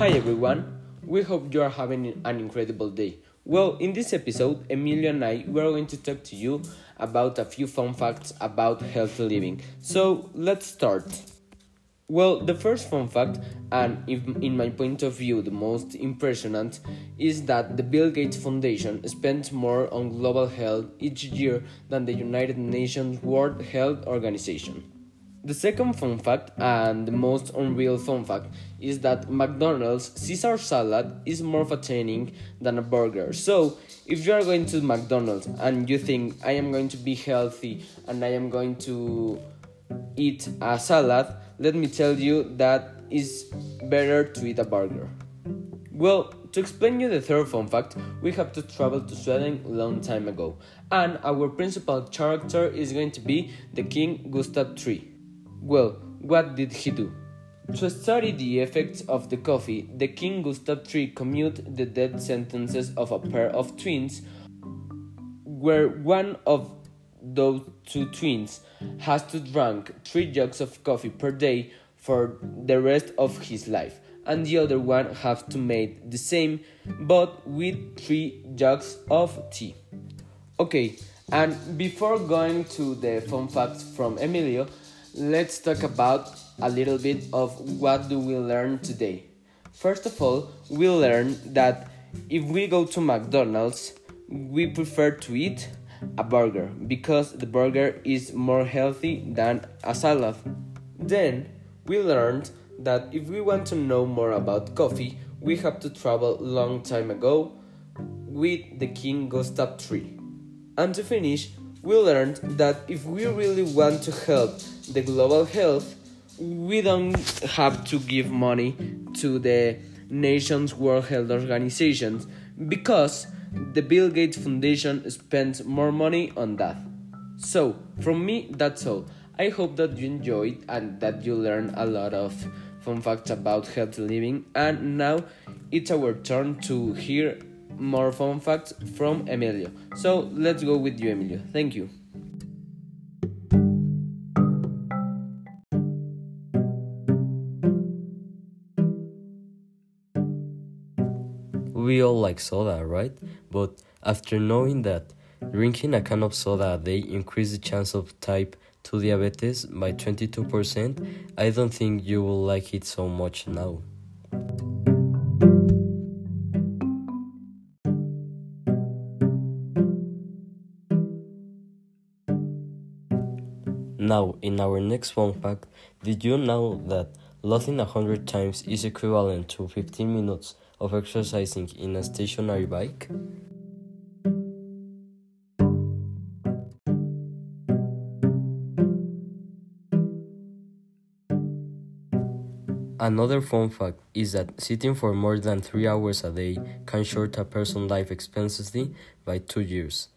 Hi everyone, we hope you are having an incredible day. Well, in this episode, Emilio and I we are going to talk to you about a few fun facts about healthy living. So let's start. Well, the first fun fact, and in my point of view the most impressionant, is that the Bill Gates Foundation spends more on global health each year than the United Nations World Health Organization. The second fun fact, and the most unreal fun fact, is that McDonald's Caesar salad is more fattening than a burger. So, if you are going to McDonald's and you think I am going to be healthy and I am going to eat a salad, let me tell you that it's better to eat a burger. Well, to explain you the third fun fact, we have to travel to Sweden a long time ago, and our principal character is going to be the King Gustav III. Well, what did he do? To study the effects of the coffee, the King Gustav III commuted the death sentences of a pair of twins, where one of those two twins has to drink three jugs of coffee per day for the rest of his life, and the other one has to make the same but with three jugs of tea. Okay, and before going to the fun facts from Emilio, let's talk about a little bit of what do we learn today. First of all, we learn that if we go to McDonald's, we prefer to eat a burger because the burger is more healthy than a salad. Then we learned that if we want to know more about coffee, we have to travel long time ago with the King Gustav III. And to finish, we learned that if we really want to help the global health, we don't have to give money to the nation's World Health Organizations because the Bill Gates Foundation spends more money on that. So, from me, that's all. I hope that you enjoyed and that you learned a lot of fun facts about healthy living. And now it's our turn to hear more fun facts from Emilio. So, let's go with you, Emilio. Thank you. We all like soda, right? But after knowing that drinking a can of soda a day increases the chance of type 2 diabetes by 22%, I don't think you will like it so much now. Now, in our next fun fact, did you know that loading 100 times is equivalent to 15 minutes of exercising in a stationary bike? Another fun fact is that sitting for more than 3 hours a day can short a person's life expectancy by 2 years.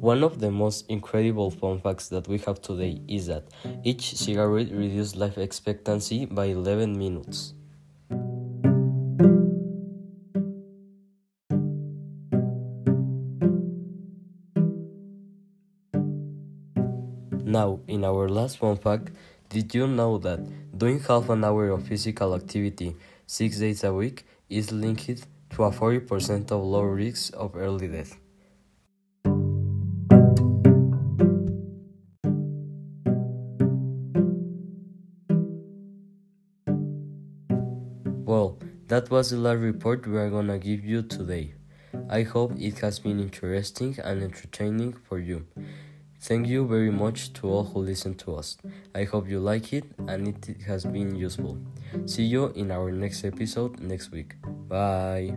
One of the most incredible fun facts that we have today is that each cigarette reduces life expectancy by 11 minutes. Now, in our last fun fact, did you know that doing half an hour of physical activity six days a week is linked to a 40% of low risk of early death? Well, that was the last report we are gonna give you today. I hope it has been interesting and entertaining for you. Thank you very much to all who listen to us. I hope you like it and it has been useful. See you in our next episode next week. Bye.